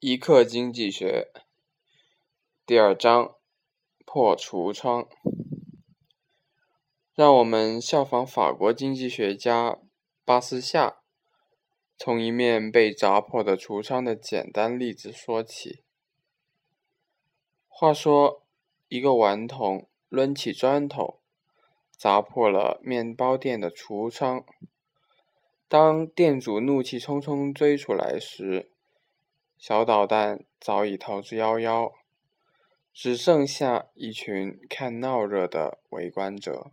一课经济学第二章破橱窗，让我们效仿法国经济学家巴斯夏，从一面被砸破的橱窗的简单例子说起。话说，一个顽童抡起砖头，砸破了面包店的橱窗。当店主怒气冲冲追出来时，小捣蛋早已逃之夭夭，只剩下一群看闹热的围观者。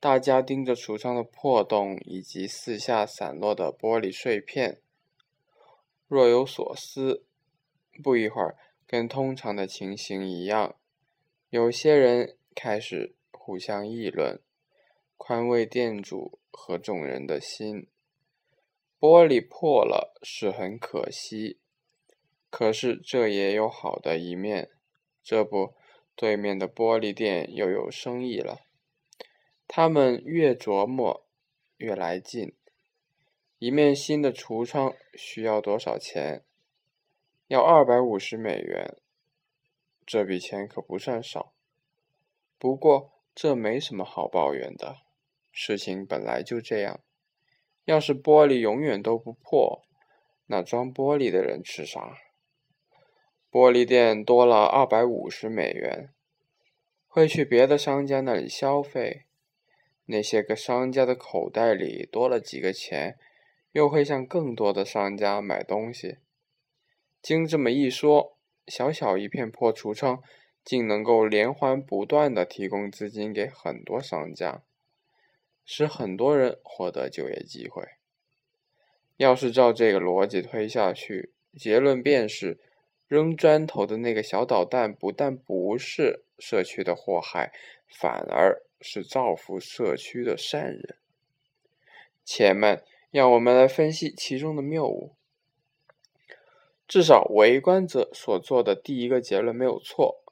大家盯着橱窗的破洞以及四下散落的玻璃碎片，若有所思。不一会儿，跟通常的情形一样，有些人开始互相议论，宽慰店主和众人的心。玻璃破了是很可惜，可是这也有好的一面。这不，对面的玻璃店又有生意了。他们越琢磨，越来劲。一面新的橱窗需要多少钱？要二百五十美元。这笔钱可不算少。不过这没什么好抱怨的，事情本来就这样。要是玻璃永远都不破，那装玻璃的人吃啥？玻璃店多了二百五十美元，会去别的商家那里消费。那些个商家的口袋里多了几个钱，又会向更多的商家买东西。经这么一说，小小一片破橱窗，竟能够连环不断的提供资金给很多商家。使很多人获得就业机会。要是照这个逻辑推下去，结论便是：扔砖头的那个小捣蛋不但不是社区的祸害，反而是造福社区的善人。且慢，让我们来分析其中的谬误。至少围观者所做的第一个结论没有错：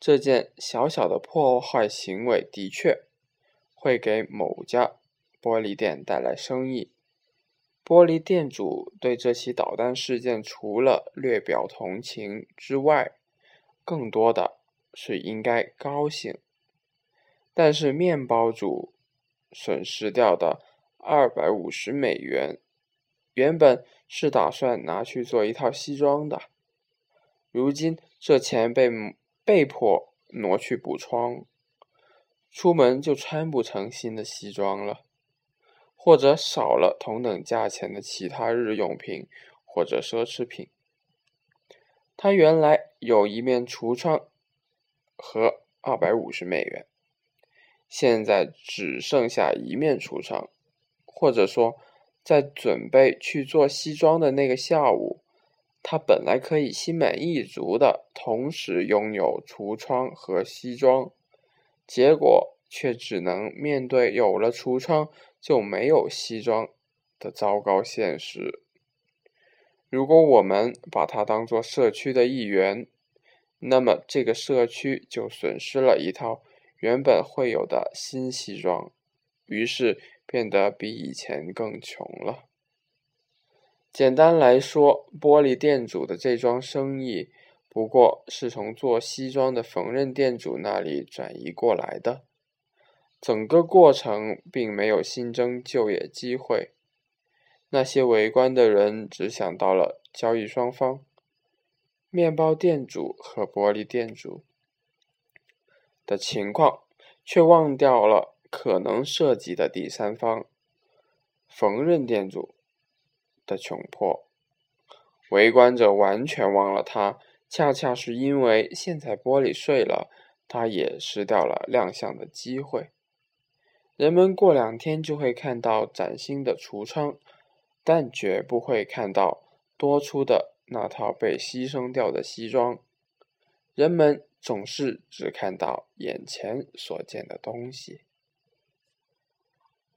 这件小小的破坏行为的确。会给某家玻璃店带来生意。玻璃店主对这起导弹事件除了略表同情之外，更多的是应该高兴。但是面包主损失掉的二百五十美元，原本是打算拿去做一套西装的，如今这钱被被迫挪去补窗。出门就穿不成新的西装了，或者少了同等价钱的其他日用品或者奢侈品。他原来有一面橱窗和二百五十美元，现在只剩下一面橱窗，或者说，在准备去做西装的那个下午，他本来可以心满意足的同时拥有橱窗和西装。结果却只能面对有了橱窗就没有西装的糟糕现实。如果我们把它当做社区的一员，那么这个社区就损失了一套原本会有的新西装，于是变得比以前更穷了。简单来说，玻璃店主的这桩生意。不过是从做西装的缝纫店主那里转移过来的，整个过程并没有新增就业机会。那些围观的人只想到了交易双方——面包店主和玻璃店主的情况，却忘掉了可能涉及的第三方——缝纫店主的窘迫。围观者完全忘了他。恰恰是因为现在玻璃碎了，他也失掉了亮相的机会。人们过两天就会看到崭新的橱窗，但绝不会看到多出的那套被牺牲掉的西装。人们总是只看到眼前所见的东西。